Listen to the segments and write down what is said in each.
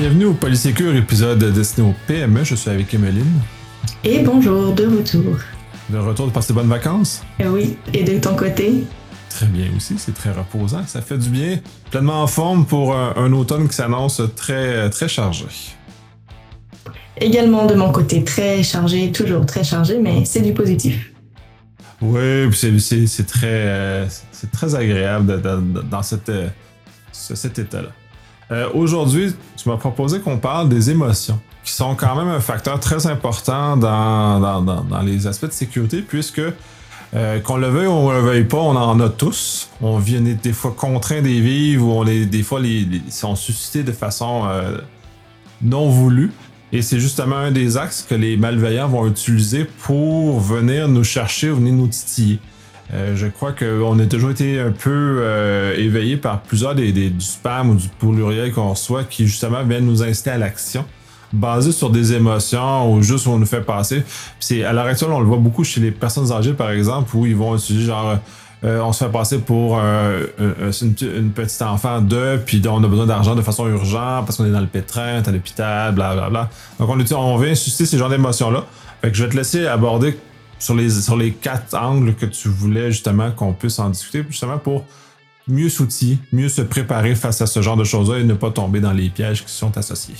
Bienvenue au Polysécure épisode destiné au PME. Je suis avec Emeline. Et bonjour, de retour. De retour de passer bonnes vacances? Eh oui, et de ton côté? Très bien aussi, c'est très reposant. Ça fait du bien, pleinement en forme pour un, un automne qui s'annonce très, très chargé. Également de mon côté, très chargé, toujours très chargé, mais c'est du positif. Oui, c'est très, c'est très agréable dans cette, cet état-là. Euh, aujourd'hui, tu m'as proposé qu'on parle des émotions, qui sont quand même un facteur très important dans, dans, dans, les aspects de sécurité, puisque euh, qu'on le veuille ou on le veuille pas, on en a tous. On vient des fois contraints des vivre ou on les, des fois les, sont suscités de façon euh, non voulue. Et c'est justement un des axes que les malveillants vont utiliser pour venir nous chercher, venir nous titiller. Euh, je crois qu'on a toujours été un peu euh, éveillé par plusieurs des, du spam ou du pluriel qu'on reçoit qui justement viennent nous inciter à l'action basé sur des émotions ou juste où on nous fait passer. c'est à l'heure actuelle, on le voit beaucoup chez les personnes âgées par exemple où ils vont utiliser genre euh, on se fait passer pour une, petite enfant de, puis on a besoin d'argent de façon urgente parce qu'on est dans le pétrin, à l'hôpital, bla Donc on, on vient susciter ces genres d'émotions-là. Fait que je vais te laisser aborder sur les, sur les quatre angles que tu voulais justement qu'on puisse en discuter, justement pour mieux s'outiller, mieux se préparer face à ce genre de choses-là et ne pas tomber dans les pièges qui sont associés.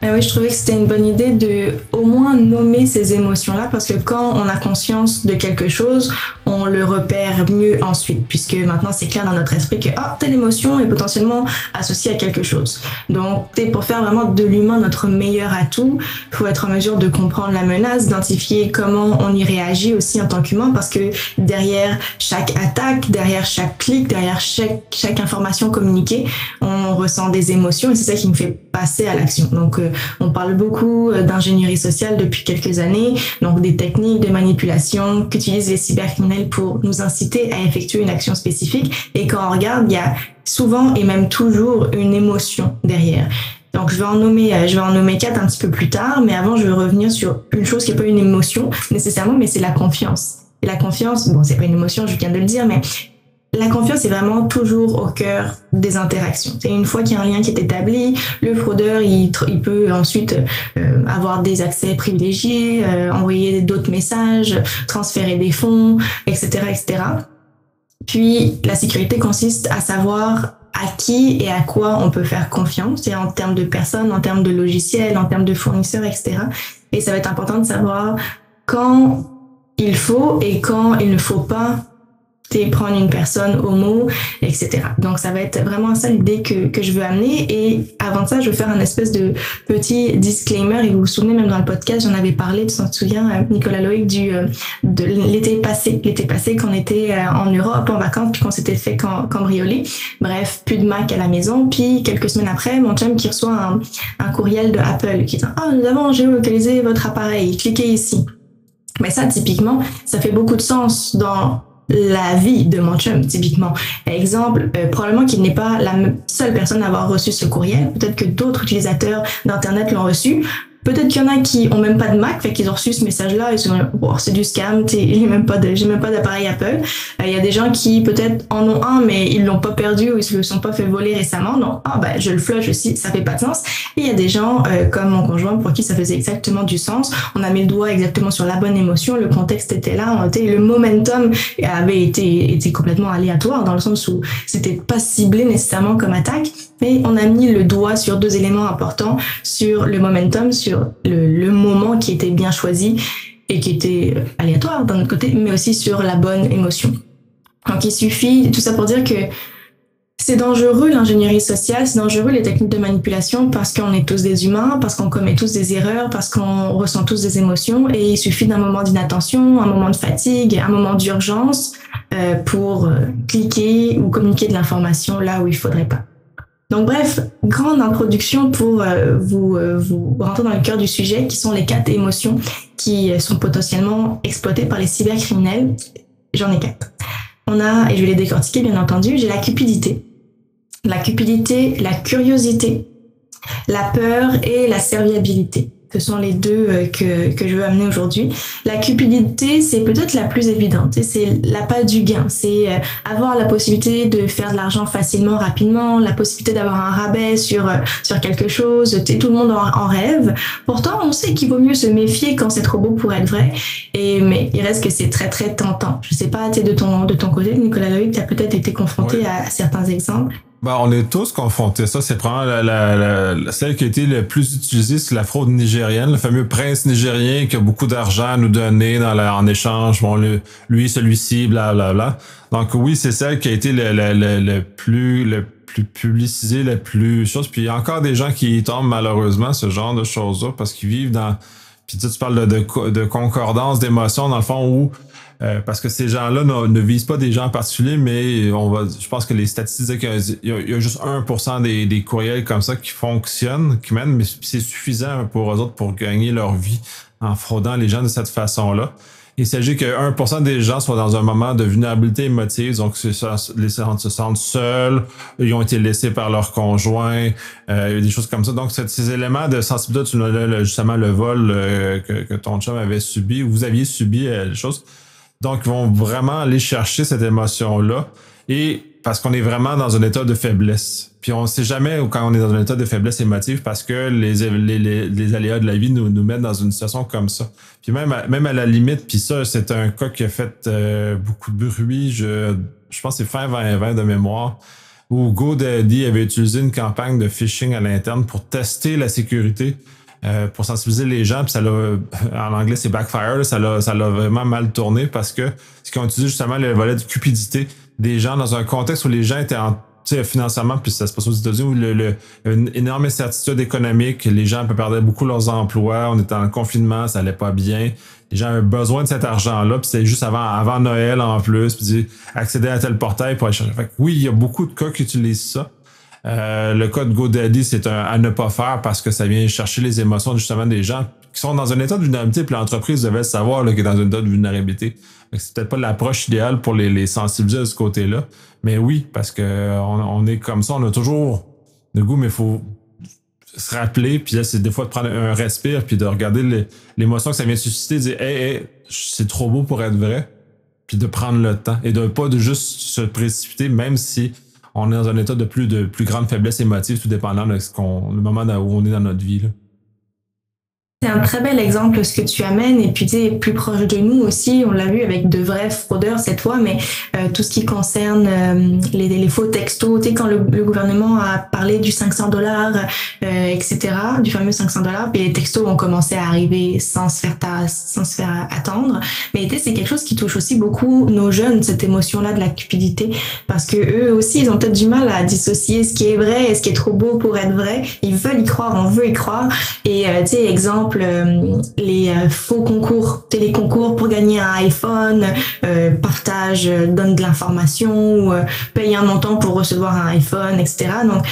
Ben oui, je trouvais que c'était une bonne idée de au moins nommer ces émotions-là parce que quand on a conscience de quelque chose, on le repère mieux ensuite puisque maintenant c'est clair dans notre esprit que ah, telle émotion est potentiellement associée à quelque chose. Donc pour faire vraiment de l'humain notre meilleur atout, il faut être en mesure de comprendre la menace, d'identifier comment on y réagit aussi en tant qu'humain parce que derrière chaque attaque, derrière chaque clic, derrière chaque, information communiquée, on ressent des émotions et c'est ça qui me fait passer à l'action. Donc euh, on parle beaucoup euh, d'ingénierie sociale depuis quelques années, donc des techniques de manipulation qu'utilisent les cybercriminels pour nous inciter à effectuer une action spécifique. Et quand on regarde, il y a souvent et même toujours une émotion derrière. Donc je vais en nommer, euh, je vais en nommer quatre un petit peu plus tard, mais avant je vais revenir sur une chose qui n'est pas une émotion nécessairement, mais c'est la confiance. Et la confiance, bon c'est pas une émotion, je viens de le dire, mais la confiance est vraiment toujours au cœur des interactions. C'est une fois qu'il y a un lien qui est établi, le fraudeur il, peut ensuite euh, avoir des accès privilégiés, euh, envoyer d'autres messages, transférer des fonds, etc., etc. Puis la sécurité consiste à savoir à qui et à quoi on peut faire confiance, et en termes de personnes, en termes de logiciels, en termes de fournisseurs, etc. Et ça va être important de savoir quand il faut et quand il ne faut pas prendre une personne mot, etc. Donc ça va être vraiment ça l'idée que, que je veux amener. Et avant ça, je veux faire un espèce de petit disclaimer. Et vous vous souvenez, même dans le podcast, j'en avais parlé, tu t'en souviens, euh, Nicolas Loïc, du, euh, de l'été passé. L'été passé, qu'on était euh, en Europe en vacances, puis qu'on s'était fait cambrioler. Bref, plus de Mac à la maison. Puis quelques semaines après, mon chum qui reçoit un, un courriel de Apple qui dit « Oh, nous avons géolocalisé votre appareil. Cliquez ici. » Mais ça, typiquement, ça fait beaucoup de sens dans la vie de mon chum, typiquement. Exemple, euh, probablement qu'il n'est pas la seule personne à avoir reçu ce courriel. Peut-être que d'autres utilisateurs d'Internet l'ont reçu. Peut-être qu'il y en a qui ont même pas de Mac, fait qu'ils ont reçu ce message-là et se oh, c'est du scam, j'ai même pas même pas d'appareil Apple. Euh, il y a des gens qui peut-être en ont un, mais ils l'ont pas perdu ou ils se sont pas fait voler récemment. Non, ah ben je le flush aussi, ça fait pas de sens. Et il y a des gens euh, comme mon conjoint pour qui ça faisait exactement du sens. On a mis le doigt exactement sur la bonne émotion, le contexte était là, était, le momentum avait été, été complètement aléatoire dans le sens où c'était pas ciblé nécessairement comme attaque, mais on a mis le doigt sur deux éléments importants, sur le momentum, sur le, moment qui était bien choisi et qui était aléatoire d'un autre côté, mais aussi sur la bonne émotion. Donc il suffit, tout ça pour dire que c'est dangereux l'ingénierie sociale, c'est dangereux les techniques de manipulation parce qu'on est tous des humains, parce qu'on commet tous des erreurs, parce qu'on ressent tous des émotions et il suffit d'un moment d'inattention, un moment de fatigue, un moment d'urgence euh, pour euh, cliquer ou communiquer de l'information là où il faudrait pas. Donc bref, grande introduction pour euh, vous, euh, vous rentrer dans le cœur du sujet, qui sont les quatre émotions qui sont potentiellement exploitées par les cybercriminels. J'en ai quatre. On a, et je vais les décortiquer bien entendu, j'ai la cupidité. La cupidité, la curiosité, la peur et la serviabilité. Ce sont les deux euh, que, que je veux amener aujourd'hui. La cupidité, c'est peut-être la plus évidente. C'est la pas du gain. C'est euh, avoir la possibilité de faire de l'argent facilement, rapidement, la possibilité d'avoir un rabais sur, euh, sur quelque chose. Tout le monde en, rêve. Pourtant, on sait qu'il vaut mieux se méfier quand c'est trop beau pour être vrai. Et, mais il reste que c'est très, très tentant. Je sais pas, de ton, de ton côté, Nicolas Loïc, tu as peut-être été confronté à certains exemples. Ben, on est tous confrontés. Ça, c'est probablement la, la, celle qui a été le plus utilisée, c'est la fraude nigérienne, le fameux prince nigérien qui a beaucoup d'argent à nous donner dans la, en échange. Bon, lui, celui-ci, bla bla bla. Donc oui, c'est celle qui a été le, le, le, plus le plus publicisée, le plus chose. Puis il y a encore des gens qui y tombent malheureusement ce genre de choses-là parce qu'ils vivent dans. Puis tu, tu parles de, de, de concordance d'émotions dans le fond où euh, parce que ces gens-là ne, visent pas des gens en particulier, mais on va, je pense que les statistiques disent qu'il y, a juste 1% des, courriels comme ça qui fonctionnent, qui mènent, mais c'est suffisant pour eux autres pour gagner leur vie en fraudant les gens de cette façon-là. Il s'agit que 1% des gens soient dans un moment de vulnérabilité émotive, donc les gens se sentent seuls, ils ont été laissés par leur conjoint, euh, des choses comme ça. Donc ces éléments de sensibilité, tu justement le vol euh, que, que, ton chum avait subi, ou vous aviez subi euh, les choses, donc, ils vont vraiment aller chercher cette émotion-là. Et parce qu'on est vraiment dans un état de faiblesse. Puis on ne sait jamais quand on est dans un état de faiblesse émotive parce que les, aléas de la vie nous, mettent dans une situation comme ça. Puis même à, même à la limite, puis ça, c'est un cas qui a fait euh, beaucoup de bruit. Je, je pense que c'est fin 2020 de mémoire où GoDaddy avait utilisé une campagne de phishing à l'interne pour tester la sécurité euh, pour sensibiliser les gens. Puis ça l'a, en anglais, c'est backfire. Ça l'a, ça l'a vraiment mal tourné parce que ce qu'ils ont utilisé justement le volet de cupidité des gens dans un contexte où les gens étaient en financièrement, puis ça se passe aux États-Unis où le, le, une énorme incertitude économique, les gens perdaient beaucoup leurs emplois, on était en confinement, ça allait pas bien. Les gens avaient besoin de cet argent-là, puis c'est juste avant, avant Noël en plus, puis accéder à tel portail pour aller chercher. Fait que oui, il y a beaucoup de cas qui utilisent ça. Euh, le code GoDaddy, c'est un à ne pas faire parce que ça vient chercher les émotions justement des gens qui sont dans un état de vulnérabilité, puis l'entreprise devait savoir qu'il est dans un état de vulnérabilité. C'est peut-être pas l'approche idéale pour les, les sensibiliser de ce côté-là. Mais oui, parce que on, est comme ça, on a toujours le goût, mais il faut se rappeler, puis là, c'est des fois de prendre un respire, puis de regarder l'émotion que ça vient susciter, de dire Hey, c'est trop beau pour être vrai, puis de prendre le temps et de pas de juste se précipiter, même si on est dans un état de plus de plus grande faiblesse émotive, tout dépendant de ce qu'on, le moment où on est dans notre vie. Là. C'est un très bel exemple ce que tu amènes. Et puis tu es plus proche de nous aussi, on l'a vu avec de vrais fraudeurs cette fois, mais euh, tout ce qui concerne euh, les, les, faux textos, tu sais quand le, gouvernement a parlé du 500 dollars, euh, etc., du fameux 500 dollars, puis les textos ont commencé à arriver sans se faire sans se faire attendre, mais c'est quelque chose qui touche aussi beaucoup nos jeunes cette émotion-là de la cupidité, parce que eux aussi ils ont peut-être du mal à dissocier ce qui est vrai et ce qui est trop beau pour être vrai, ils veulent y croire, on veut y croire, et tu sais exemple euh, les euh, faux concours, téléconcours pour gagner un iPhone, euh, partage, donne de l'information, ou paye un montant pour recevoir un iPhone, etc. Donc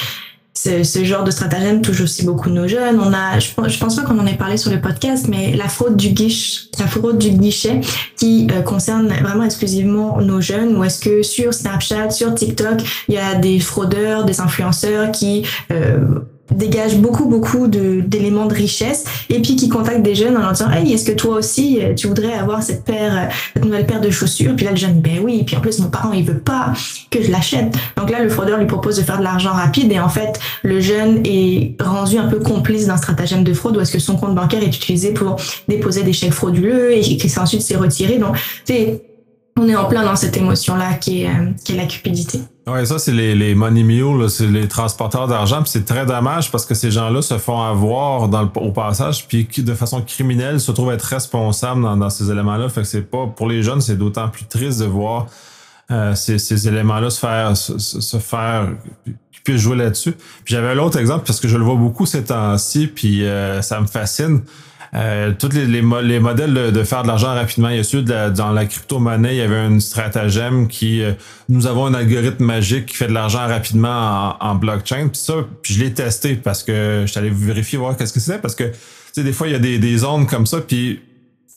ce, genre de stratagème touche aussi beaucoup nos jeunes. On a, je, je pense pas qu'on en ait parlé sur le podcast, mais la fraude du guichet, la fraude du guichet qui concerne vraiment exclusivement nos jeunes. Ou est-ce que sur Snapchat, sur TikTok, il y a des fraudeurs, des influenceurs qui dégage beaucoup beaucoup d'éléments de, richesse et puis qui contacte des jeunes en leur disant hey est-ce que toi aussi euh, tu voudrais avoir cette paire euh, cette nouvelle paire de chaussures? Puis là le jeune ben oui. Et puis en plus mon parent il veut pas que je l'achète. Donc là le fraudeur lui propose de faire de l'argent rapide et en fait le jeune est rendu un peu complice d'un stratagème de fraude où est-ce que son compte bancaire est utilisé pour déposer des chèques frauduleux et qui ensuite s'est retiré. Donc c'est on est en plein dans cette émotion-là qui est, euh, qui est la cupidité. Oui, ça, c'est les, les money mules, c'est les transporteurs d'argent. Puis c'est très dommage parce que ces gens-là se font avoir dans le, au passage, puis qui, de façon criminelle, se trouvent être responsables dans, dans ces éléments-là. Fait que c'est pas, pour les jeunes, c'est d'autant plus triste de voir euh, ces, ces éléments-là se faire, se, se faire, qu'ils puissent jouer là-dessus. Puis j'avais l'autre exemple parce que je le vois beaucoup ces temps-ci, puis euh, ça me fascine. Euh, tous les, les, modèles de, faire de l'argent rapidement. Il y a ceux de dans la crypto-monnaie, il y avait un stratagème qui euh, nous avons un algorithme magique qui fait de l'argent rapidement en, blockchain. Puis ça, puis je l'ai testé parce que je suis allé vérifier voir qu'est-ce que c'était parce que tu sais des fois il y a des, des zones comme ça puis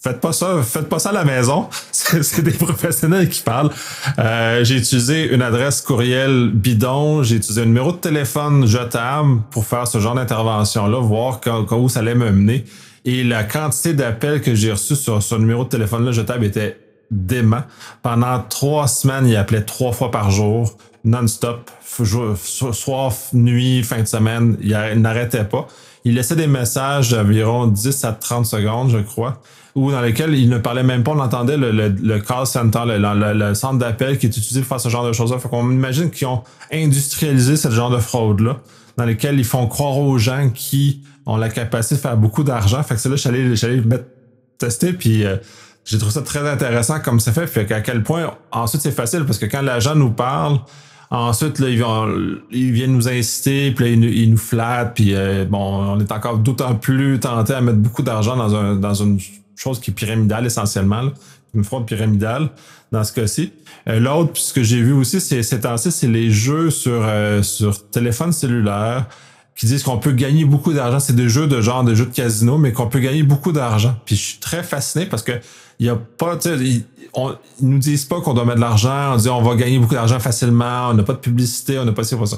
faites pas ça, faites pas ça à la maison. C'est des professionnels qui parlent. Euh, j'ai utilisé une adresse courriel bidon, j'ai utilisé un numéro de téléphone jetable pour faire ce genre d'intervention-là, voir où ça allait me mener. Et la quantité d'appels que j'ai reçus sur ce numéro de téléphone-là jetable était dément. Pendant trois semaines, il appelait trois fois par jour, non-stop, soir, nuit, fin de semaine. Il n'arrêtait pas. Il laissait des messages d'environ 10 à 30 secondes, je crois, ou dans lesquels il ne parlait même pas. On entendait le, call center, le, centre d'appel qui est utilisé pour faire ce genre de choses-là. Fait qu'on imagine qu'ils ont industrialisé ce genre de fraude-là, dans lesquels ils font croire aux gens qui ont la capacité de faire beaucoup d'argent. Fait que c'est là, j'allais, j'allais mettre tester, puis euh, j'ai trouvé ça très intéressant comme ça fait. Fait qu'à quel point, ensuite, c'est facile, parce que quand l'agent nous parle, Ensuite, là, ils, viennent nous inciter, puis là, ils, nous flattent, puis euh, bon, on est encore d'autant plus tenté à mettre beaucoup d'argent dans, un, dans une chose qui est pyramidale essentiellement, une fraude pyramidale dans ce cas-ci. Euh, l'autre, ce que j'ai vu aussi, c'est ces temps c'est les jeux sur, euh, sur téléphone cellulaire qui disent qu'on peut gagner beaucoup d'argent. C'est des jeux de genre, des jeux de casino, mais qu'on peut gagner beaucoup d'argent. Puis je suis très fasciné parce que il y a pas, sais, on, ils nous disent pas qu'on doit mettre de l'argent, on dit on va gagner beaucoup d'argent facilement, on n'a pas de publicité, on n'a pas pas ça.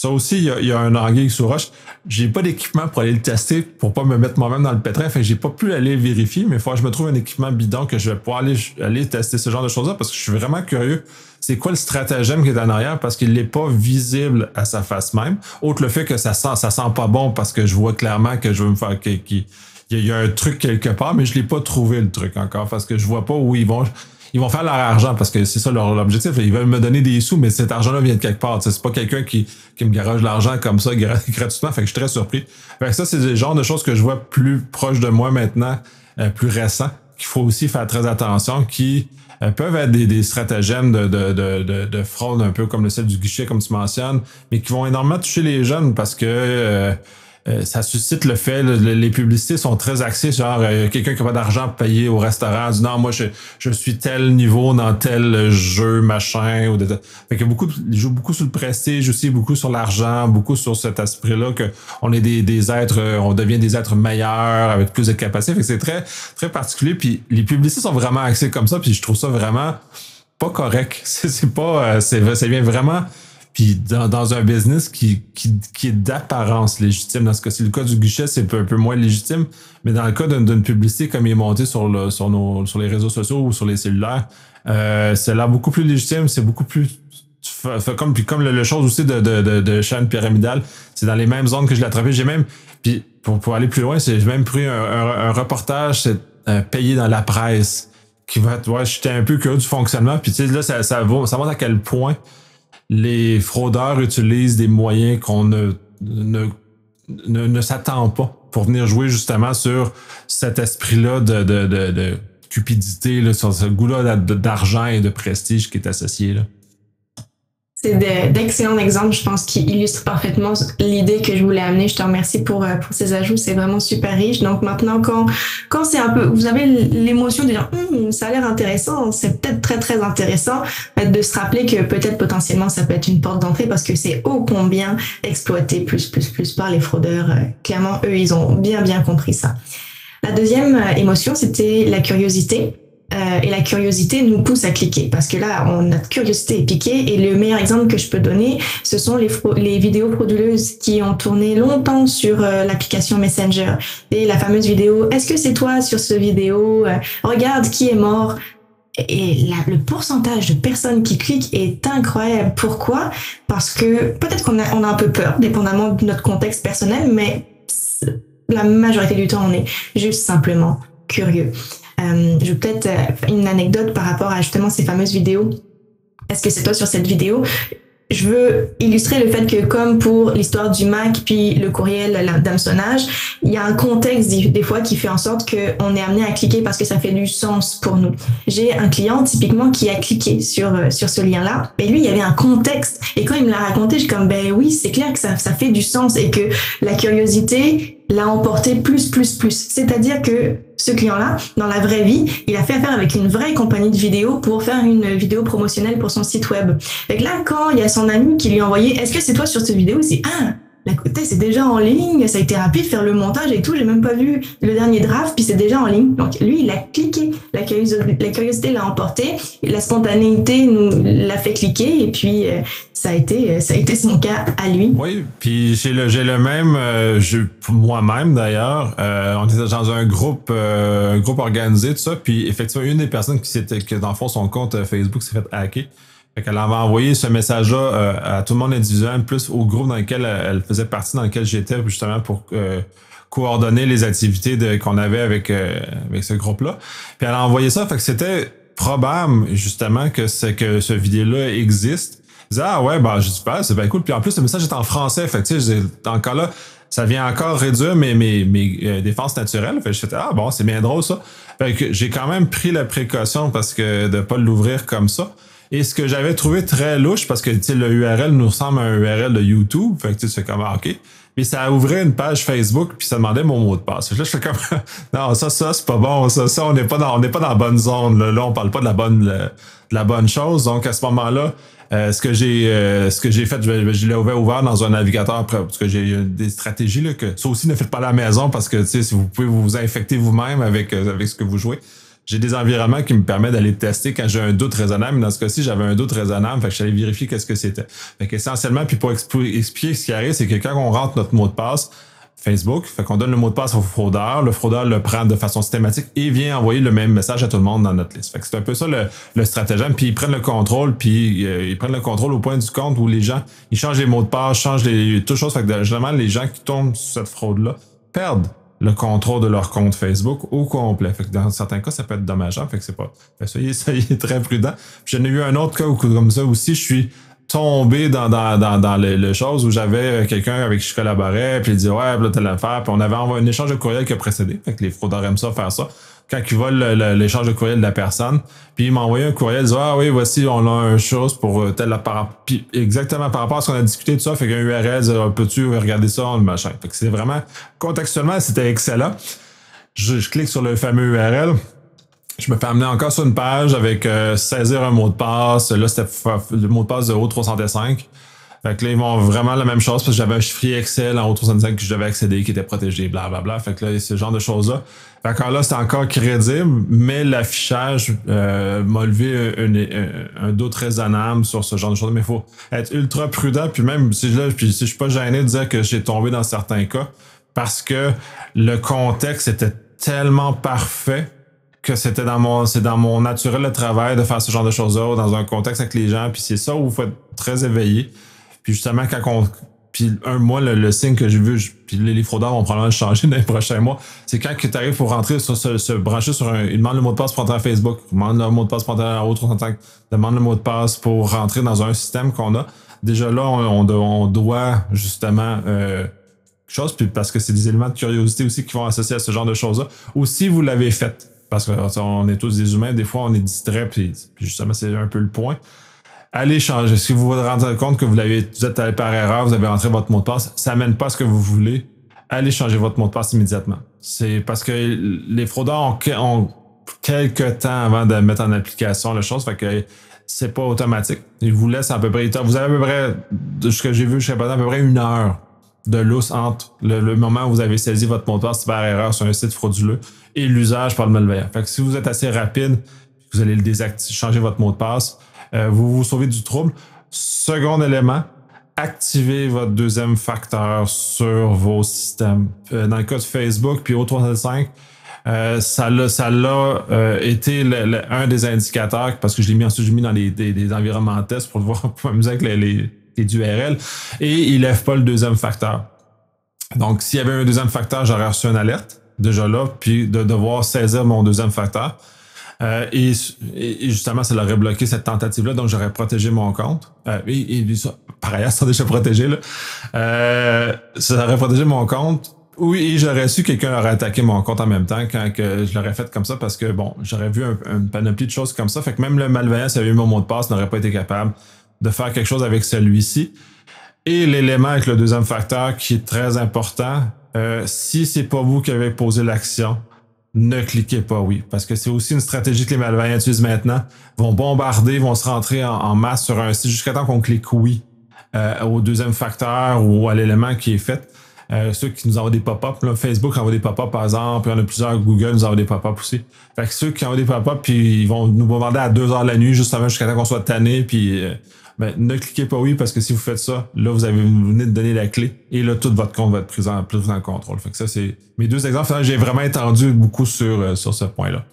Ça aussi, il y a, il y a un anguille sous roche. J'ai pas d'équipement pour aller le tester, pour pas me mettre moi-même dans le pétrin. Fait que j'ai pas pu aller vérifier, mais il faut que je me trouve un équipement bidon que je vais pouvoir aller, aller tester ce genre de choses-là parce que je suis vraiment curieux. C'est quoi le stratagème qui est en arrière parce qu'il n'est pas visible à sa face même? Autre le fait que ça sent, ça sent pas bon parce que je vois clairement que je veux me faire, qu'il il y, a un truc quelque part, mais je l'ai pas trouvé le truc encore parce que je vois pas où ils vont. Ils vont faire leur argent parce que c'est ça leur objectif. Ils veulent me donner des sous, mais cet argent-là vient de quelque part. C'est pas quelqu'un qui, qui me garage l'argent comme ça gratuitement. Fait que je suis très surpris. Fait ça, c'est le genre de choses que je vois plus proche de moi maintenant, euh, plus récent, qu'il faut aussi faire très attention, qui euh, peuvent être des, stratagèmes de, de, de, de, fraude, un peu comme le sel du guichet, comme tu mentionnes, mais qui vont énormément toucher les jeunes parce que euh, euh, ça suscite le fait, les publicités sont très axées genre euh, quelqu'un qui a pas d'argent pour payer au restaurant, dit non moi je, je suis tel niveau dans tel jeu machin ou de, fait que beaucoup ils jouent beaucoup sur le prestige aussi beaucoup sur l'argent beaucoup sur cet esprit là que on est des, des êtres euh, on devient des êtres meilleurs avec plus de capacités fait que c'est très très particulier. Puis les publicités sont vraiment axées comme ça puis je trouve ça vraiment pas correct. C'est pas c'est ça vient vraiment puis dans, dans un business qui, qui, qui est d'apparence légitime, dans ce cas-ci, le cas du guichet, c'est un peu, un moins légitime, mais dans le cas d'une publicité comme il est monté sur, le, sur, nos, sur les réseaux sociaux ou sur les cellulaires, euh, c'est là beaucoup plus légitime, c'est beaucoup plus comme puis comme le, le chose aussi de, de, de, de chaîne pyramidale, c'est dans les mêmes zones que je l'ai attrapé. J'ai même puis pour, pour aller plus loin, j'ai même pris un, un, reportage c'est euh, payé dans la presse qui va ouais, j'étais un peu curieux du fonctionnement puis tu sais là ça ça va ça montre à quel point les fraudeurs utilisent des moyens qu'on ne, s'attend pas pour venir jouer justement sur cet esprit-là de cupidité, là, sur ce goût-là d'argent et de prestige qui est associé. Là. C'est d'excellents exemples, je pense, qui illustrent parfaitement l'idée que je voulais amener. Je te remercie pour, euh, pour ces ajouts, c'est vraiment super riche. Donc maintenant, quand, quand c'est un peu, vous avez l'émotion de dire, hum, ça a l'air intéressant, c'est peut-être très très intéressant, de se rappeler que peut-être potentiellement ça peut être une porte d'entrée parce que c'est ô combien exploité plus plus plus par les fraudeurs. Euh, clairement, eux, ils ont bien bien compris ça. La deuxième euh, émotion, c'était la curiosité. Euh, et la curiosité nous pousse à cliquer parce que là, on, notre curiosité est piquée et le meilleur exemple que je peux donner, ce sont les, les vidéos frauduleuses qui ont tourné longtemps sur euh, l'application Messenger et la fameuse vidéo Est-ce que c'est toi sur ce vidéo euh, Regarde qui est mort. Et le pourcentage de personnes qui cliquent est incroyable. Pourquoi? Parce que peut-être qu'on a, on a un peu peur, dépendamment de notre contexte personnel, mais la majorité du temps, on est juste simplement curieux. Euh, je vais peut-être euh, une anecdote par rapport à justement ces fameuses vidéos. Est-ce que c'est toi sur cette vidéo? Je veux illustrer le fait que comme pour l'histoire du Mac puis le courriel d'hameçonnage, il y a un contexte des fois qui fait en sorte qu'on est amené à cliquer parce que ça fait du sens pour nous. J'ai un client typiquement qui a cliqué sur euh, sur ce lien-là, mais lui il y avait un contexte et quand il me l'a raconté, je suis comme ben oui c'est clair que ça ça fait du sens et que la curiosité l'a emporté plus plus plus. C'est-à-dire que ce client-là, dans la vraie vie, il a fait affaire avec une vraie compagnie de vidéo pour faire une vidéo promotionnelle pour son site web. Et là, quand il y a son ami qui lui a est-ce que c'est toi sur cette vidéo? Dit, ah, la côté c'est déjà en ligne, ça a été rapide, faire le montage et tout, j'ai même pas vu le dernier draft, puis c'est déjà en ligne. Donc lui, il a cliqué, la curiosité l'a emporté, la spontanéité nous l'a fait cliquer, et puis euh, ça a été ça a été son cas à lui. Oui, puis j'ai le le même, euh, moi-même d'ailleurs, euh, on était dans un groupe un groupe organisé tout ça, puis effectivement une des personnes qui s'était que dans le fond son compte Facebook s'est fait hacker. Fait qu'elle avait envoyé ce message-là euh, à tout le monde individuellement, plus au groupe dans lequel elle faisait partie, dans lequel j'étais, justement pour euh, coordonner les activités qu'on avait avec, euh, avec ce groupe-là. Puis elle a envoyé ça, fait que c'était probable, justement, que, c'est que ce vidéo-là existe. Je disais, ah ouais, bah, je super, c'est bien cool. Puis en plus, le message est en français, fait que tu sais, le cas-là, ça vient encore réduire mes, mes, mes défenses naturelles. Fait que je ah bon, c'est bien drôle ça. Fait que j'ai quand même pris la précaution parce que de pas l'ouvrir comme ça. Et ce que j'avais trouvé très louche, parce que le URL nous ressemble à un URL de YouTube, fait que tu fais comme ah, OK. Puis ça ouvrait une page Facebook, puis ça demandait mon mot de passe. Là, je fais comme non, ça, ça, c'est pas bon. Ça, ça, on n'est pas dans, on pas dans la bonne zone. Là, là on parle pas de la bonne, de la bonne chose. Donc à ce moment-là, euh, ce que j'ai, euh, ce que j'ai fait, je, l'ai ouvert, ouvert dans un navigateur parce que j'ai des stratégies là que ça aussi ne faites pas à la maison parce que si vous pouvez vous infecter vous-même avec euh, avec ce que vous jouez j'ai des environnements qui me permettent d'aller tester quand j'ai un doute raisonnable. Mais dans ce cas-ci, j'avais un doute raisonnable, fait que j'allais vérifier qu'est-ce que c'était. Fait qu'essentiellement, puis pour expliquer ce qui arrive, c'est que quand on rentre notre mot de passe, Facebook, fait qu'on donne le mot de passe au fraudeur, le fraudeur le prend de façon systématique et vient envoyer le même message à tout le monde dans notre liste. Fait que c'est un peu ça le, stratagème, puis ils prennent le contrôle, puis euh, ils prennent le contrôle au point du compte où les gens, ils changent les mots de passe, changent les toutes choses, fait que généralement les gens qui tombent sur cette fraude-là perdent le contrôle de leur compte Facebook au complet. Fait que dans certains cas, ça peut être dommageable. Fait que c'est pas. soyez, soyez très prudent. J'en ai eu un autre cas où, comme ça aussi, je suis tombé dans, dans, dans, dans le, chose où j'avais quelqu'un avec qui je collaborais, puis il dit Ouais, là, telle affaire, puis on avait envoyé un échange de courriel qui a précédé. Fait que les fraudeurs aiment ça faire ça quand ils volent l'échange de courriel de la personne. Puis il m'a envoyé un courriel, il dit Ah oui, voici, on a une chose pour euh, telle par Puis exactement par rapport à ce qu'on a discuté de ça, fait qu'un URL, ah, peux-tu regarder ça, le machin. Fait que c'est vraiment contextuellement, c'était excellent. Je, clique sur le fameux URL. Je me fais amener encore sur une page avec euh, saisir un mot de passe. Là, c'était le mot de passe de O305. Fait que là, ils vont vraiment la même chose parce que j'avais un chiffrier Excel en O305 que je devais accéder, qui était protégé, blablabla. Bla, bla. Fait que là, ce genre de choses-là. Fait que là, c'est encore crédible, mais l'affichage euh, m'a levé un, un, doute raisonnable sur ce genre de choses. Mais il faut être ultra prudent. Puis même si, là, puis si je suis pas gêné de dire que j'ai tombé dans certains cas, parce que le contexte était tellement parfait que c'était dans mon c'est dans mon naturel de travail de faire ce genre de choses-là dans un contexte avec les gens. Puis c'est ça où il faut être très éveillé. Puis justement, quand on. Puis un mois, le, signe que j'ai vu, puis les, fraudeurs vont probablement changer dans les prochains mois, c'est quand tu arrives pour rentrer sur se, brancher sur un. Ils demandent le mot de passe pour entrer à Facebook, ils demandent le mot de passe pour entrer à autre contact, demandent le mot de passe pour rentrer dans un système qu'on a. Déjà là, on, on, doit justement euh, chose, puis parce que c'est des éléments de curiosité aussi qui vont associer à ce genre de choses-là. Ou si vous l'avez fait, parce qu'on est tous des humains, des fois on est distrait, puis justement c'est un peu le point allez changer. Si vous vous rendez compte que vous, l'avez, vous êtes allé par erreur, vous avez rentré votre mot de passe, ça mène pas ce que vous voulez, allez changer votre mot de passe immédiatement. C'est parce que les fraudeurs ont, quelques temps avant de mettre en application la chose, fait que c'est pas automatique. Ils vous laissent à peu près, vous avez à peu près, de ce que j'ai vu sais pas, à peu près une heure de lousse entre le, moment où vous avez saisi votre mot de passe par erreur sur un site frauduleux et l'usage par le malveillant. Fait que si vous êtes assez rapide, vous allez le désactiver, changer votre mot de passe, euh, vous vous sauvez du trouble. Second élément, activez votre deuxième facteur sur vos systèmes. Euh, dans le cas de Facebook puis O365, euh, ça l'a, euh, été un des indicateurs parce que je l'ai mis ensuite, j'ai mis dans les, des, environnements tests pour voir pour m'amuser avec les, les, les URL et il lève pas le deuxième facteur. Donc, s'il y avait un deuxième facteur, j'aurais reçu une alerte déjà là, puis de devoir saisir mon deuxième facteur. Euh, et, justement, ça aurait bloqué cette tentative-là, donc j'aurais protégé mon compte. Euh, et, ça, par ailleurs, ça déjà protégé. Là. Euh, ça aurait protégé mon compte. Oui, et j'aurais su que quelqu'un aurait attaqué mon compte en même temps quand que je l'aurais fait comme ça parce que bon, j'aurais vu un, une panoplie de choses comme ça. Fait que même le malveillant, s'il avait eu mon mot de passe, n'aurait pas été capable de faire quelque chose avec celui-ci. Et l'élément avec le deuxième facteur qui est très important, euh, si c'est pas vous qui avez posé l'action, ne cliquez pas oui. Parce que c'est aussi une stratégie que les malveillants utilisent maintenant. Ils vont bombarder, vont se rentrer en, masse sur un site jusqu'à temps qu'on clique oui. euh, au deuxième facteur ou à l'élément qui est fait. Euh, ceux qui nous envoient des pop-up, Facebook envoie des pop-up par exemple, puis il y en a plusieurs, Google nous envoie des pop-up aussi. Fait que ceux qui envoient des pop-up, puis ils vont nous bombarder à 2 heures la nuit, justement jusqu'à temps qu'on soit tanné, puis euh, ben, ne cliquez pas oui parce que si vous faites ça, là vous avez venez de donner la clé et là tout votre compte va être pris en, plus en contrôle. Fait que ça c'est mes deux exemples. J'ai vraiment étendu beaucoup sur sur ce point-là.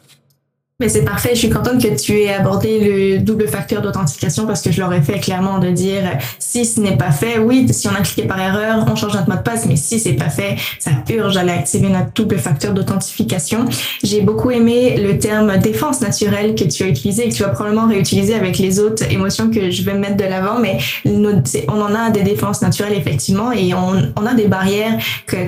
Mais c'est parfait. Je suis contente que tu aies abordé le double facteur d'authentification parce que je l'aurais fait clairement de dire si ce n'est pas fait, oui, si on a cliqué par erreur, on change notre mot de passe, mais si c'est pas fait, ça urge à activer notre double facteur d'authentification. J'ai beaucoup aimé le terme défense naturelle que tu as utilisé et que tu vas probablement réutiliser avec les autres émotions que je vais mettre de l'avant, mais on en a des défenses naturelles effectivement et on, a des barrières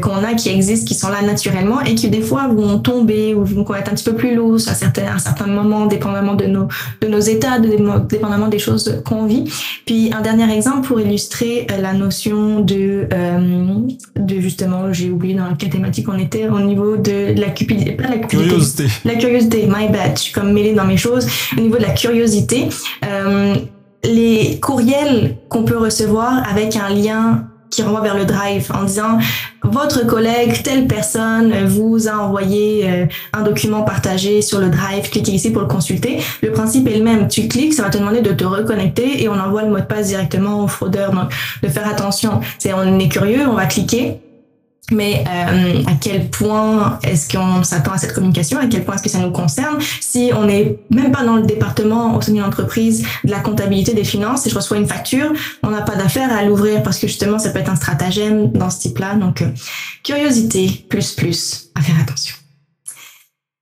qu'on a qui existent, qui sont là naturellement et qui des fois vont tomber ou vont être un petit peu plus lourdes à certains certains moments, dépendamment de nos, de nos états, dépendamment des choses qu'on vit. Puis un dernier exemple pour illustrer euh, la notion de, euh, de justement, j'ai oublié dans quelle thématique on était, au niveau de la cupidité, pas la curiosité. La curiosité, my bad, je suis comme mêlée dans mes choses. Au niveau de la curiosité, euh, les courriels qu'on peut recevoir avec un lien qui renvoie vers le drive en disant votre collègue, telle personne vous a envoyé euh, un document partagé sur le drive, cliquez ici pour le consulter. Le principe est le même. Tu cliques, ça va te demander de te reconnecter et on envoie le mot de passe directement au fraudeur. Donc, de faire attention. C'est, on est curieux, on va cliquer mais euh, à quel point est-ce qu'on s'attend à cette communication? À quel point est-ce que ça nous concerne? Si on n'est même pas dans le département au sein d'une entreprise de la comptabilité des finances et je reçois une facture, on n'a pas d'affaire à l'ouvrir parce que justement ça peut être un stratagème dans ce type-là. Donc euh, curiosité plus plus à faire attention.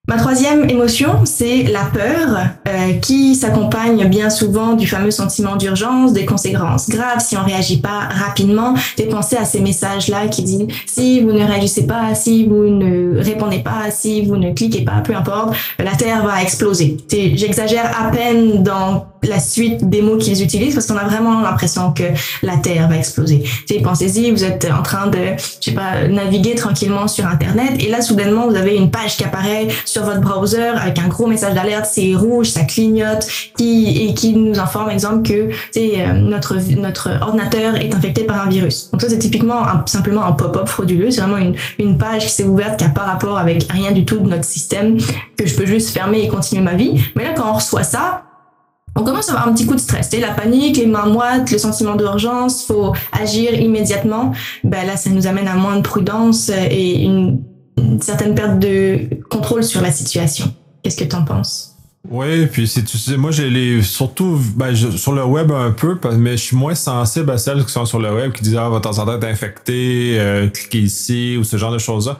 Ma troisième émotion, c'est la peur, euh, qui s'accompagne bien souvent du fameux sentiment d'urgence, des conséquences graves si on réagit pas rapidement. J'ai pensé à ces messages-là qui disent si vous ne réagissez pas, si vous ne répondez pas, si vous ne cliquez pas, peu importe, la Terre va exploser. J'exagère à peine dans la suite des mots qu'ils utilisent parce qu'on a vraiment l'impression que la Terre va exploser. Pensez-y, vous êtes en train de, je sais pas, naviguer tranquillement sur Internet et là, soudainement, vous avez une page qui apparaît sur votre browser avec un gros message d'alerte, c'est rouge, ça clignote, qui, et qui nous informe, exemple, que euh, notre, notre ordinateur est infecté par un virus. Donc ça, c'est typiquement simplement un pop-up frauduleux. C'est vraiment une, une page qui s'est ouverte qui n'a pas rapport avec rien du tout de notre système, que je peux juste fermer et continuer ma vie. Mais là, quand on reçoit ça, on commence à avoir un petit coup de stress. la panique, les mains moites, le sentiment d'urgence, faut agir immédiatement. Ben là, ça nous amène à moins de prudence et une, certaine perte de contrôle sur la situation. Qu'est-ce que tu en penses? Oui, puis c'est tu sais, moi j'ai les surtout ben, sur le web un peu, mais je suis moins sensible à celles qui sont sur le web qui disent ah votre ordinateur est infecté, euh, cliquez ici ou ce genre de choses là.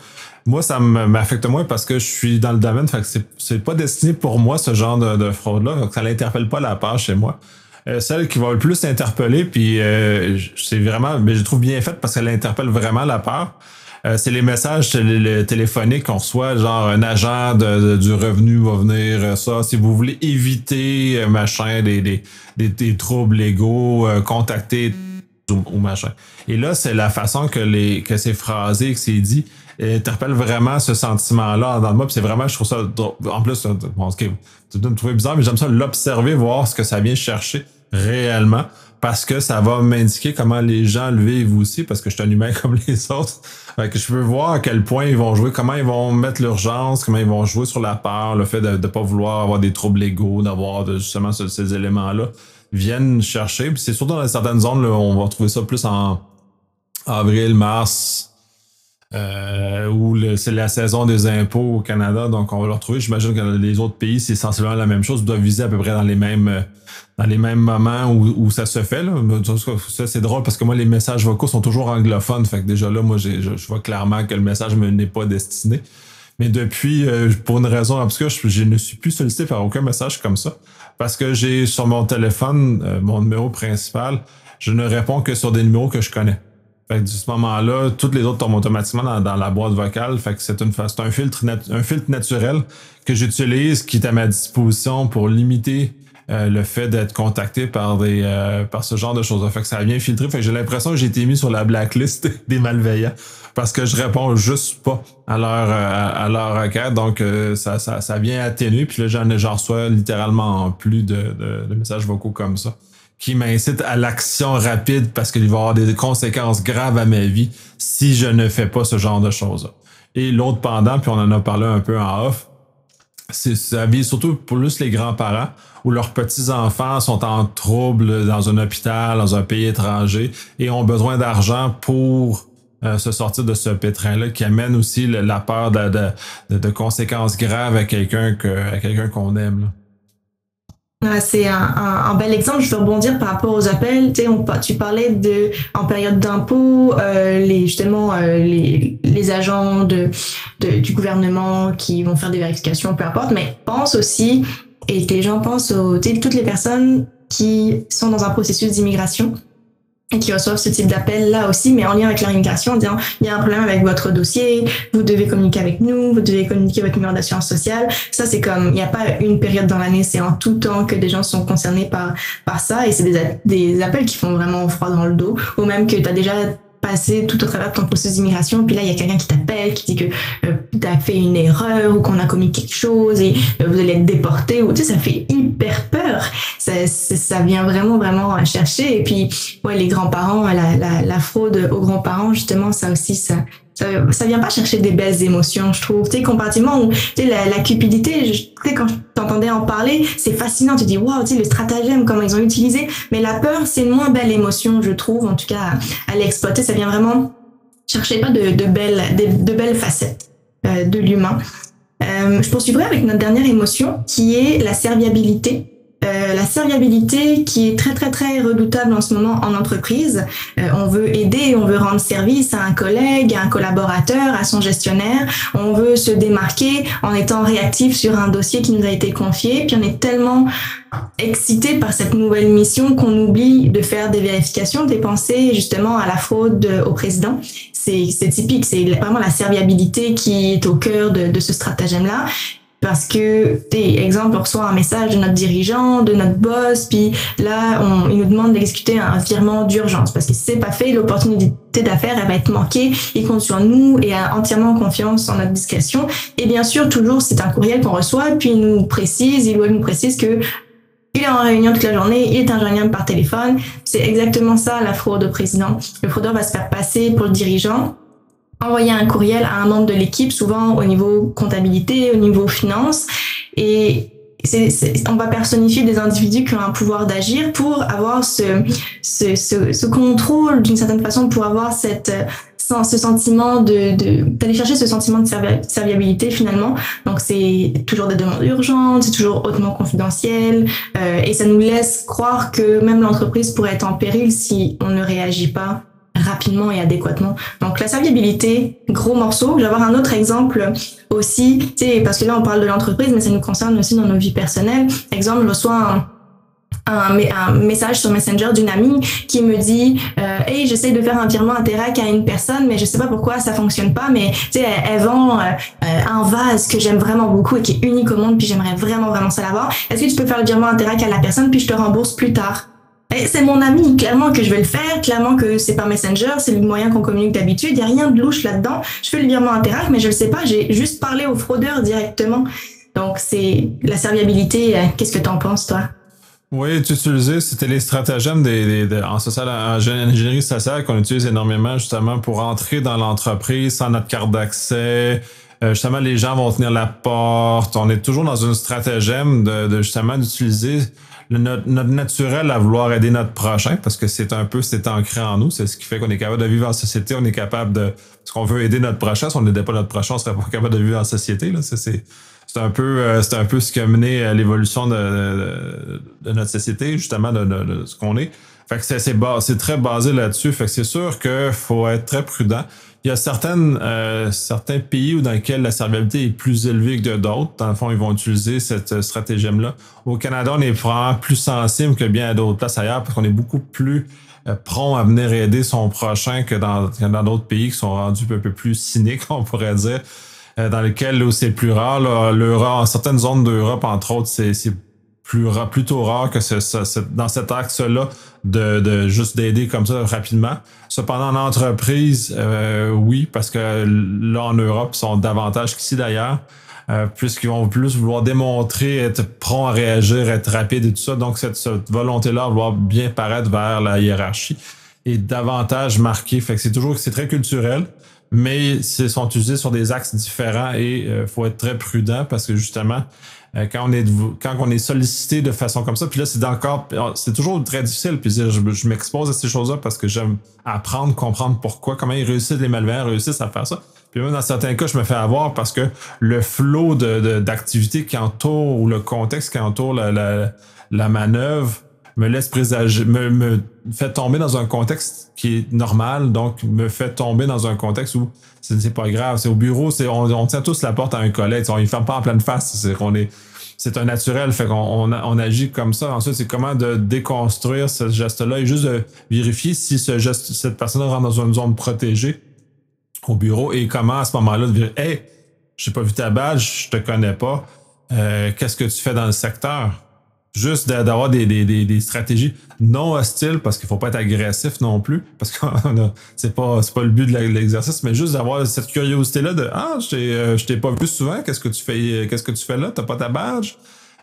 Moi, ça m'affecte moins parce que je suis dans le domaine, fait que c'est pas destiné pour moi ce genre de, fraude-là, donc ça n'interpelle pas la page chez moi. Euh, celle qui va le plus interpeller, puis euh, c'est vraiment, mais je trouve bien faite parce qu'elle interpelle vraiment la part. Euh, c'est les messages téléphoniques qu'on reçoit, genre un agent du revenu va venir, ça. Si vous voulez éviter machin, des, des, des, troubles légaux, contactez ou, machin. Et là, c'est la façon que les que c'est phrasé, que c'est dit interpelle vraiment ce sentiment-là dans le moi. c'est vraiment, je trouve ça En plus, euh, bon, okay, tu me trouver bizarre, mais j'aime ça l'observer, voir ce que ça vient chercher réellement. Parce que ça va m'indiquer comment les gens le vivent aussi, parce que je suis un humain comme les autres. Fait que je veux voir à quel point ils vont jouer, comment ils vont mettre l'urgence, comment ils vont jouer sur la peur, le fait de ne pas vouloir avoir des troubles légaux, d'avoir justement ces, éléments-là, viennent chercher. Puis c'est surtout dans certaines zones, là, on va trouver ça plus en avril, mars, euh, où c'est la saison des impôts au Canada, donc on va le retrouver. J'imagine que dans les autres pays, c'est sensiblement la même chose. Ils doivent viser à peu près dans les mêmes dans les mêmes moments où, où ça se fait. Là. Ça, c'est drôle parce que moi, les messages vocaux sont toujours anglophones. Fait que déjà là, moi, je, je vois clairement que le message ne n'est pas destiné. Mais depuis, euh, pour une raison obscure, je, je, ne suis plus sollicité par aucun message comme ça. Parce que j'ai sur mon téléphone, euh, mon numéro principal, je ne réponds que sur des numéros que je connais. Fait que de ce moment-là, toutes les autres tombent automatiquement dans, la boîte vocale. Fait que c'est une c'est un filtre un filtre naturel que j'utilise qui est à ma disposition pour limiter euh, le fait d'être contacté par des euh, par ce genre de choses. Fait que ça vient filtrer. Fait que j'ai l'impression que j'ai été mis sur la blacklist des malveillants parce que je réponds juste pas à leur euh, à, leur requête. Donc ça, ça, ça vient atténuer. Puis là, j'en reçois littéralement plus de, de, de messages vocaux comme ça qui m'incite à l'action rapide parce qu'il va y avoir des conséquences graves à ma vie si je ne fais pas ce genre de choses. Et l'autre pendant, puis on en a parlé un peu en off, c'est ça vise surtout pour plus les grands-parents où leurs petits-enfants sont en trouble dans un hôpital, dans un pays étranger et ont besoin d'argent pour euh, se sortir de ce pétrin-là qui amène aussi la peur de, conséquences graves à quelqu'un que, quelqu'un qu'on aime. C'est un, bel exemple. Je veux rebondir par rapport aux appels. Tu, sais, on, tu parlais de en période d'impôt, euh, les justement euh, les, les agents de, de, du gouvernement qui vont faire des vérifications, peu importe. Mais pense aussi et que les gens pensent aux toutes les personnes qui sont dans un processus d'immigration et qui reçoivent ce type d'appel là aussi, mais en lien avec leur immigration, en disant il y a un problème avec votre dossier, vous devez communiquer avec nous, vous devez communiquer votre numéro d'assurance sociale. Ça, c'est comme il n'y a pas une période dans l'année, c'est en tout temps que des gens sont concernés par par ça, et c'est des, des appels qui font vraiment froid dans le dos, ou même que tu as déjà passer tout au travers de ton processus d'immigration, puis là, il y a quelqu'un qui t'appelle, qui dit que euh, tu as fait une erreur ou qu'on a commis quelque chose et euh, vous allez être déporté, ou tu sais, ça fait hyper peur. Ça, vient vraiment, vraiment chercher. Et puis, ouais, les grands-parents, la, fraude aux grands-parents, justement, ça aussi, ça, ça, vient pas chercher des belles émotions, je trouve. Tu sais, comparativement où, tu la, cupidité, quand je t'entendais en parler, c'est fascinant. Tu dis, waouh, tu le stratagème, comment ils ont utilisé. Mais la peur, c'est une moins belle émotion, je trouve, en tout cas, à, l'exploiter. Ça vient vraiment chercher pas de, belles, de belles facettes euh, de l'humain. Euh, je poursuivrai avec notre dernière émotion, qui est la serviabilité. Euh, la serviabilité qui est très très très redoutable en ce moment en entreprise. Euh, on veut aider, on veut rendre service à un collègue, à un collaborateur, à son gestionnaire. On veut se démarquer en étant réactif sur un dossier qui nous a été confié. Puis on est tellement excité par cette nouvelle mission qu'on oublie de faire des vérifications, des pensées justement à la fraude au président. C'est typique, c'est vraiment la serviabilité qui est au cœur de, de ce stratagème-là parce que, exemple, on reçoit un message de notre dirigeant, de notre boss, puis là, on, il nous demande d'exécuter un virement d'urgence parce que si c'est pas fait, l'opportunité d'affaires, elle va être manquée. Il compte sur nous et a entièrement confiance en notre discrétion. Et bien sûr, toujours, c'est un courriel qu'on reçoit, puis il nous précise, il nous précise que il est en réunion toute la journée, il est injoignable par téléphone. C'est exactement ça, la fraude au président. Le fraudeur va se faire passer pour le dirigeant envoyer un courriel à un membre de l'équipe, souvent au niveau comptabilité, au niveau finance, et c'est, on va personnifier des individus qui ont un pouvoir d'agir pour avoir ce, ce, ce, ce contrôle d'une certaine façon, pour avoir cette ce sentiment de d'aller chercher ce sentiment de serviabilité finalement. Donc c'est toujours des demandes urgentes c'est toujours hautement confidentiel euh, et ça nous laisse croire que même l'entreprise pourrait être en péril si on ne réagit pas rapidement et adéquatement. Donc la serviabilité, gros morceau. Je vais avoir un autre exemple aussi, parce que là on parle de l'entreprise, mais ça nous concerne aussi dans nos vies personnelles. Exemple, je reçois un, message sur Messenger d'une amie qui me dit euh, hey j'essaie de faire un virement Interac à une personne mais je sais pas pourquoi ça fonctionne pas mais tu sais elle, vend euh, un vase que j'aime vraiment beaucoup et qui est unique au monde puis j'aimerais vraiment vraiment ça l'avoir est-ce que tu peux faire le virement Interac à la personne puis je te rembourse plus tard c'est mon ami, clairement que je vais le faire, clairement que c'est par Messenger, c'est le moyen qu'on communique d'habitude, il n'y a rien de louche là-dedans. Je fais le virement Interact, mais je ne le sais pas, j'ai juste parlé au fraudeur directement. Donc c'est la serviabilité, euh, qu'est-ce que tu en penses toi? Oui, tu utilisais, c'était les stratagèmes des, en, social, en ingénierie sociale qu'on utilise énormément justement pour entrer dans l'entreprise sans notre carte d'accès. Euh, justement, les gens vont tenir la porte. On est toujours dans une stratagème de, de justement d'utiliser notre, naturel à vouloir aider notre prochain, parce que c'est un peu, c'est ancré en nous, c'est ce qui fait qu'on est capable de vivre en société, on est capable de, parce qu'on veut aider notre prochain, si on n'aidait pas notre prochain, on serait pas capable de vivre en société, là, c'est, c'est un peu, euh, c'est un peu ce qui a mené à l'évolution de, de, notre société, justement, de, de ce qu'on est. Fait que c'est, c'est, c'est très basé là-dessus. Fait que c'est sûr qu'il faut être très prudent. Il y a certaines, euh, certains pays où dans lesquels la serviabilité est plus élevée que d'autres. Dans le fond, ils vont utiliser cette euh, stratégie-là. Au Canada, on est vraiment plus sensible que bien d'autres places ailleurs parce qu'on est beaucoup plus euh, prompt à venir aider son prochain que dans dans d'autres pays qui sont rendus un peu plus cyniques, on pourrait dire, dans lesquels c'est plus rare. L'Europe, certaines zones d'Europe, entre autres, c'est plus plutôt rare que ce, dans cet axe-là de, de juste d'aider comme ça rapidement. Cependant, en entreprise, euh, oui, parce que là, en Europe, ils sont davantage qu'ici d'ailleurs. euh, puisqu'ils vont plus vouloir démontrer, être prompt à réagir, être rapide et tout ça. Donc, cette, volonté-là, vouloir bien paraître vers la hiérarchie est davantage marquée. Fait que c'est toujours, c'est très culturel, mais ils sont utilisés sur des axes différents et il euh, faut être très prudent parce que justement, euh, quand on est quand on est sollicité de façon comme ça, puis là c'est encore c'est toujours très difficile puis je, je m'expose à ces choses-là parce que j'aime apprendre, comprendre pourquoi, comment ils réussissent les malveillants réussissent à faire ça. Puis même dans certains cas, je me fais avoir parce que le flot de, d'activités qui entoure ou le contexte qui entoure la, la, la manœuvre me laisse présager, me, me fait tomber dans un contexte qui est normal, donc me fait tomber dans un contexte où c'est pas grave. C'est au bureau, c'est on, on, tient tous la porte à un collègue, on ne ferme pas en pleine face. C'est qu'on est, c'est un naturel, fait qu'on on, on, agit comme ça. Ensuite, c'est comment de déconstruire ce geste-là et juste de vérifier si ce geste, cette personne rentre dans une zone protégée au bureau et comment à ce moment-là de dire, hey, j'ai pas vu ta badge, je te connais pas. Euh, qu'est-ce que tu fais dans le secteur? Juste d'avoir des, des, des, stratégies non hostiles parce qu'il faut pas être agressif non plus parce que c'est pas pas le but de l'exercice mais juste d'avoir cette curiosité là de ah euh, je t'ai pas vu souvent qu'est-ce que tu fais qu'est-ce que tu fais là? T'as pas ta badge?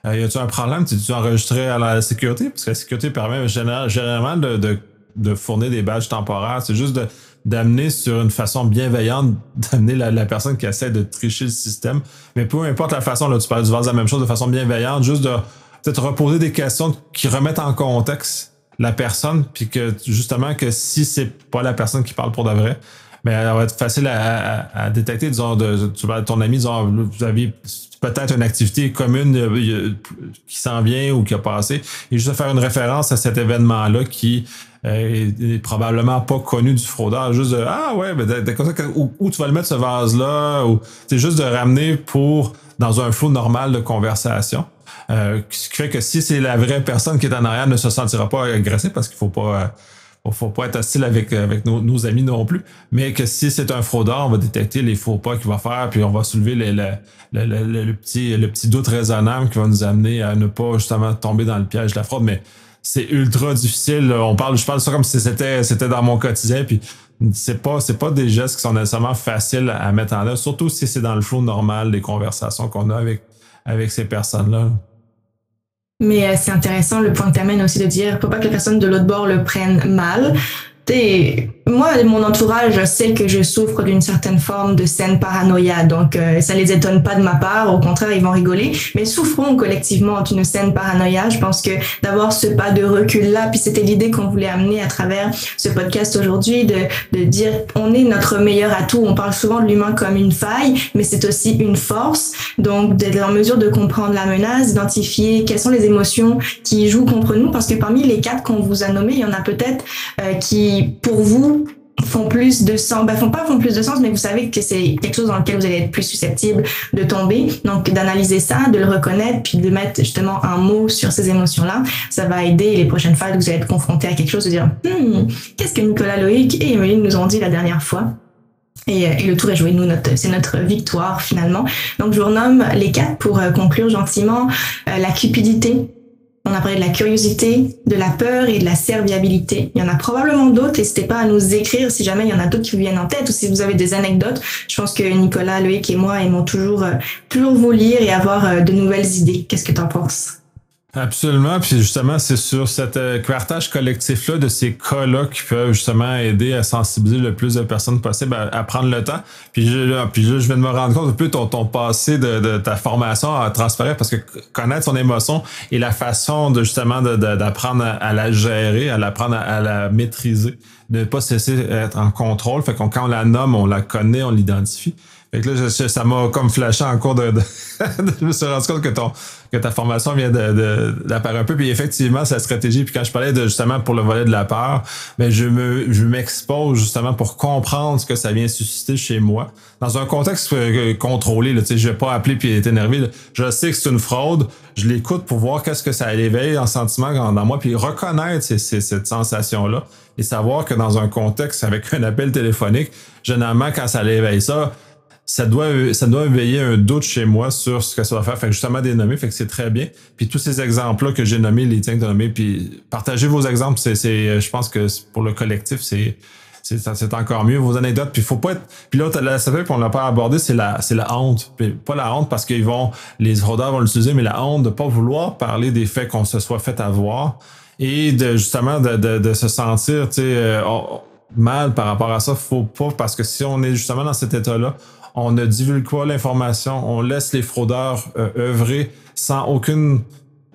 Euh, y a-tu un problème? Tu tu enregistré à la sécurité parce que la sécurité permet généralement de, de, de fournir des badges temporaires. C'est juste d'amener sur une façon bienveillante d'amener la, personne qui essaie de tricher le système. Mais peu importe la façon là tu parles du la même chose de façon bienveillante juste de peut-être reposer des questions qui remettent en contexte la personne, puis que justement que si c'est pas la personne qui parle pour de vrai, mais ben, elle va être facile à, à, détecter, disons, de, ton ami, disons, vous avez peut-être une activité commune euh, qui s'en vient ou qui a passé, et juste faire une référence à cet événement-là qui euh, est, probablement pas connu du fraudeur, juste de, ah ouais, ben, où, où, tu vas le mettre ce vase-là, ou c'est juste de ramener pour, dans un flot normal de conversation. Euh, ce qui fait que si c'est la vraie personne qui est en arrière, ne se sentira pas agressée parce qu'il faut pas euh, faut pas être hostile avec, avec nos, amis non plus, mais que si c'est un fraudeur, on va détecter les faux pas qu'il va faire, puis on va soulever le, le, petit, le petit doute raisonnable qui va nous amener à ne pas justement tomber dans le piège de la fraude. Mais c'est ultra difficile. On parle, je parle de ça comme si c'était, c'était dans mon quotidien, puis c'est pas, c'est pas des gestes qui sont nécessairement faciles à mettre en œuvre, surtout si c'est dans le flot normal des conversations qu'on a avec, avec ces personnes-là. Mais euh, c'est intéressant le point que tu aussi de dire, faut pas que les personnes de l'autre bord le prennent mal. Moi, mon entourage sait que je souffre d'une certaine forme de scène paranoïa, donc euh, ça les étonne pas de ma part. Au contraire, ils vont rigoler. Mais souffrons collectivement d'une scène paranoïa. Je pense que d'avoir ce pas de recul là, puis c'était l'idée qu'on voulait amener à travers ce podcast aujourd'hui, de, de dire on est notre meilleur atout. On parle souvent de l'humain comme une faille, mais c'est aussi une force. Donc d'être en mesure de comprendre la menace, d'identifier quelles sont les émotions qui jouent contre nous, parce que parmi les quatre qu'on vous a nommés, il y en a peut-être euh, qui, pour vous, font plus de sens, ben font pas font plus de sens, mais vous savez que c'est quelque chose dans lequel vous allez être plus susceptible de tomber. Donc d'analyser ça, de le reconnaître, puis de mettre justement un mot sur ces émotions-là, ça va aider les prochaines fois que vous allez être confronté à quelque chose, de dire hmm, qu'est-ce que Nicolas Loïc et Emeline nous ont dit la dernière fois? Et, et, le tour est joué. Nous, c'est notre victoire finalement. Donc, je vous renomme les quatre pour euh, conclure gentiment. Euh, la cupidité, on a parlé de la curiosité, de la peur et de la serviabilité. Il y en a probablement d'autres. N'hésitez pas à nous écrire si jamais il y en a d'autres qui vous viennent en tête ou si vous avez des anecdotes. Je pense que Nicolas, Loïc et moi aimons toujours, euh, toujours vous lire et avoir euh, de nouvelles idées. Qu'est-ce que tu en penses? Absolument. Puis justement, c'est sur cet euh, partage collectif-là de ces cas-là qui peuvent justement aider à sensibiliser le plus de personnes possible à, prendre le temps. Puis, je, puis je viens de me rendre compte un peu ton, ton passé de, ta formation à transférer parce que connaître son émotion et la façon de justement d'apprendre à, la gérer, à l'apprendre à, la maîtriser, de ne pas cesser d'être en contrôle. Fait qu'on quand on la nomme, on la connaît, on l'identifie. Fait que là, ça m'a comme flashé en cours de, je me suis rendu compte que ton que ta formation vient d'apparaître un peu. Puis effectivement, sa stratégie. Puis quand je parlais de justement pour le volet de la peur, mais ben, je me je m'expose justement pour comprendre ce que ça vient susciter chez moi dans un contexte euh, contrôlé. Là, je vais pas appeler puis être énervé. Je sais que c'est une fraude. Je l'écoute pour voir qu'est-ce que ça éveille en sentiment dans moi, puis reconnaître cette sensation là et savoir que dans un contexte avec un appel téléphonique, généralement quand ça l'éveille ça ça doit, ça doit éveiller un doute chez moi sur ce que ça va faire. Fait que justement, dénommer, fait que c'est très bien. Puis tous ces exemples-là que j'ai nommés, les tiens de nommer, puis partagez vos exemples, c'est, c'est, je pense que pour le collectif, c'est, c'est encore mieux. Vos anecdotes, puis faut pas être. Puis l'autre, la fait qu'on l'a pas abordé, c'est la, c'est la honte. Pas la honte parce qu'ils vont, les fraudeurs vont l'utiliser, mais la honte de pas vouloir parler des faits qu'on se soit fait avoir et de justement de, de, de se sentir, tu sais, euh, mal par rapport à ça. Faut pas parce que si on est justement dans cet état-là, on ne divulgue pas l'information, on laisse les fraudeurs euh, œuvrer sans aucune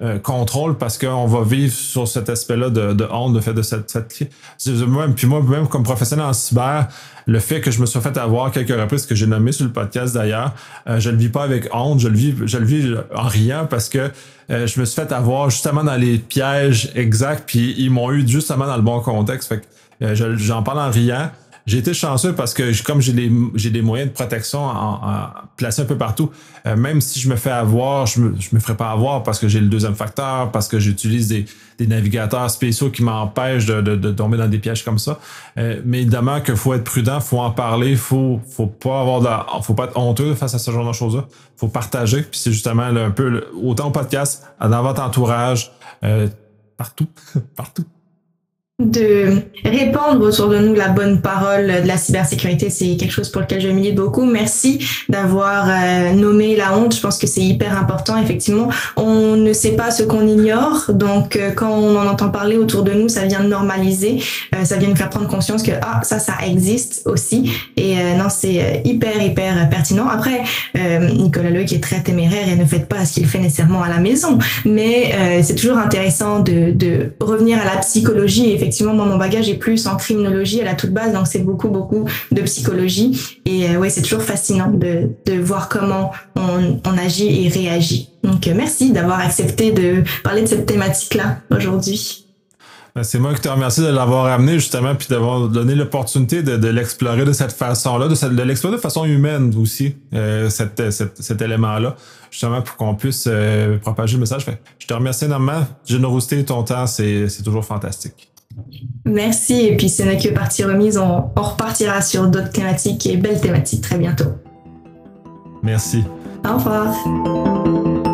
euh, contrôle parce qu'on va vivre sur cet aspect-là de, de, honte, de fait de cette, cette puis moi, même comme professionnel en cyber, le fait que je me sois fait avoir quelques reprises que j'ai nommé sur le podcast d'ailleurs, euh, je le vis pas avec honte, je le vis, je le vis en riant parce que euh, je me suis fait avoir justement dans les pièges exacts, puis ils m'ont eu justement dans le bon contexte. Fait que j'en parle en riant. J'ai été chanceux parce que comme j'ai des, j'ai des moyens de protection en, placés un peu partout, euh, même si je me fais avoir, je me, me ferai pas avoir parce que j'ai le deuxième facteur, parce que j'utilise des, des navigateurs spéciaux qui m'empêchent de, de, de, tomber dans des pièges comme ça. Euh, mais évidemment qu'il faut être prudent, faut en parler, faut faut pas avoir faut pas être honteux face à ce genre de choses-là. Faut partager. Puis c'est justement un peu autant au podcast, dans votre entourage, euh, partout, partout de répandre autour de nous la bonne parole de la cybersécurité, c'est quelque chose pour lequel je milite beaucoup. Merci d'avoir euh, nommé la honte. Je pense que c'est hyper important. Effectivement, on ne sait pas ce qu'on ignore, donc euh, quand on en entend parler autour de nous, ça vient normaliser, euh, ça vient nous faire prendre conscience que ah ça, ça existe aussi. Et non, c'est hyper hyper pertinent. Après, Nicolas Leuk est très téméraire et ne fait pas ce qu'il fait nécessairement à la maison, mais c'est toujours intéressant de, de revenir à la psychologie. Moi, mon bagage est plus en criminologie à la toute base, donc c'est beaucoup, beaucoup de psychologie. Et euh, ouais, c'est toujours fascinant de, de voir comment on, on agit et réagit. Donc, euh, merci d'avoir accepté de parler de cette thématique-là aujourd'hui. Ben, c'est moi qui te remercie de l'avoir amené justement, puis d'avoir donné l'opportunité de, de l'explorer de cette façon-là, de, de l'explorer de façon humaine aussi, euh, cet, cet, cet élément-là, justement pour qu'on puisse euh, propager le message. Je te remercie énormément. Générosité, ton temps, c'est toujours fantastique. Merci. Et puis, ce n'est que partie remise. On, on repartira sur d'autres thématiques et belles thématiques très bientôt. Merci. Au revoir.